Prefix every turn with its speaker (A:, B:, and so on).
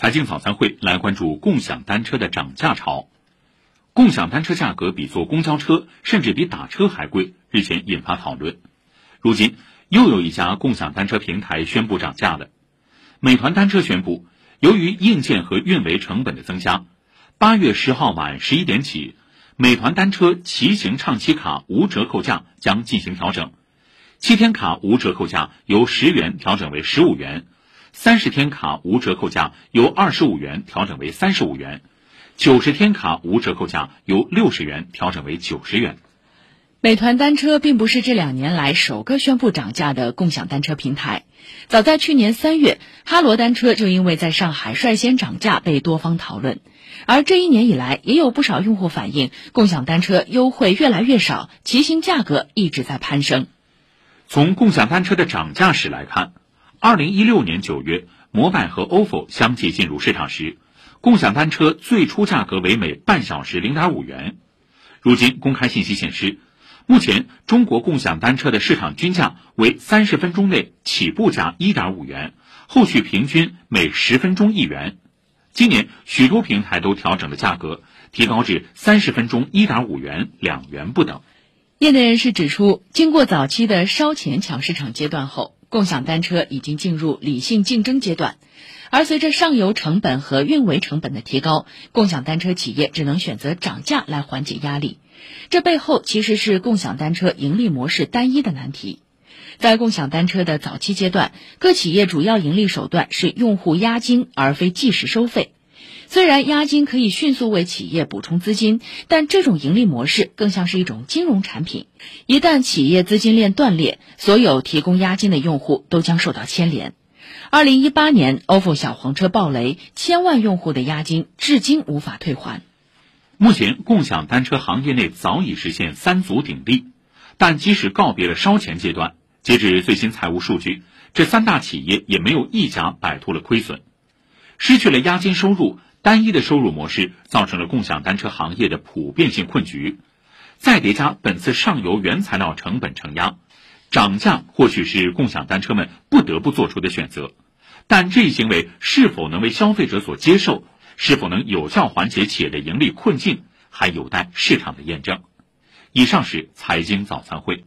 A: 财经早餐会来关注共享单车的涨价潮。共享单车价格比坐公交车，甚至比打车还贵，日前引发讨论。如今又有一家共享单车平台宣布涨价了。美团单车宣布，由于硬件和运维成本的增加，八月十号晚十一点起，美团单车骑行畅骑卡无折扣价将进行调整，七天卡无折扣价由十元调整为十五元。三十天卡无折扣价由二十五元调整为三十五元，九十天卡无折扣价由六十元调整为九十元。
B: 美团单车并不是这两年来首个宣布涨价的共享单车平台，早在去年三月，哈罗单车就因为在上海率先涨价被多方讨论，而这一年以来，也有不少用户反映，共享单车优惠越来越少，骑行价格一直在攀升。
A: 从共享单车的涨价史来看。二零一六年九月，摩拜和 ofo 相继进入市场时，共享单车最初价格为每半小时零点五元。如今公开信息显示，目前中国共享单车的市场均价为三十分钟内起步价一点五元，后续平均每十分钟一元。今年许多平台都调整了价格，提高至三十分钟一点五元，两元不等。
B: 业内人士指出，经过早期的烧钱抢市场阶段后，共享单车已经进入理性竞争阶段，而随着上游成本和运维成本的提高，共享单车企业只能选择涨价来缓解压力。这背后其实是共享单车盈利模式单一的难题。在共享单车的早期阶段，各企业主要盈利手段是用户押金，而非计时收费。虽然押金可以迅速为企业补充资金，但这种盈利模式更像是一种金融产品。一旦企业资金链断裂，所有提供押金的用户都将受到牵连。二零一八年，ofo 小黄车暴雷，千万用户的押金至今无法退还。
A: 目前，共享单车行业内早已实现三足鼎立，但即使告别了烧钱阶段，截至最新财务数据，这三大企业也没有一家摆脱了亏损，失去了押金收入。单一的收入模式造成了共享单车行业的普遍性困局，再叠加本次上游原材料成本承压，涨价或许是共享单车们不得不做出的选择，但这一行为是否能为消费者所接受，是否能有效缓解企业的盈利困境，还有待市场的验证。以上是财经早餐会。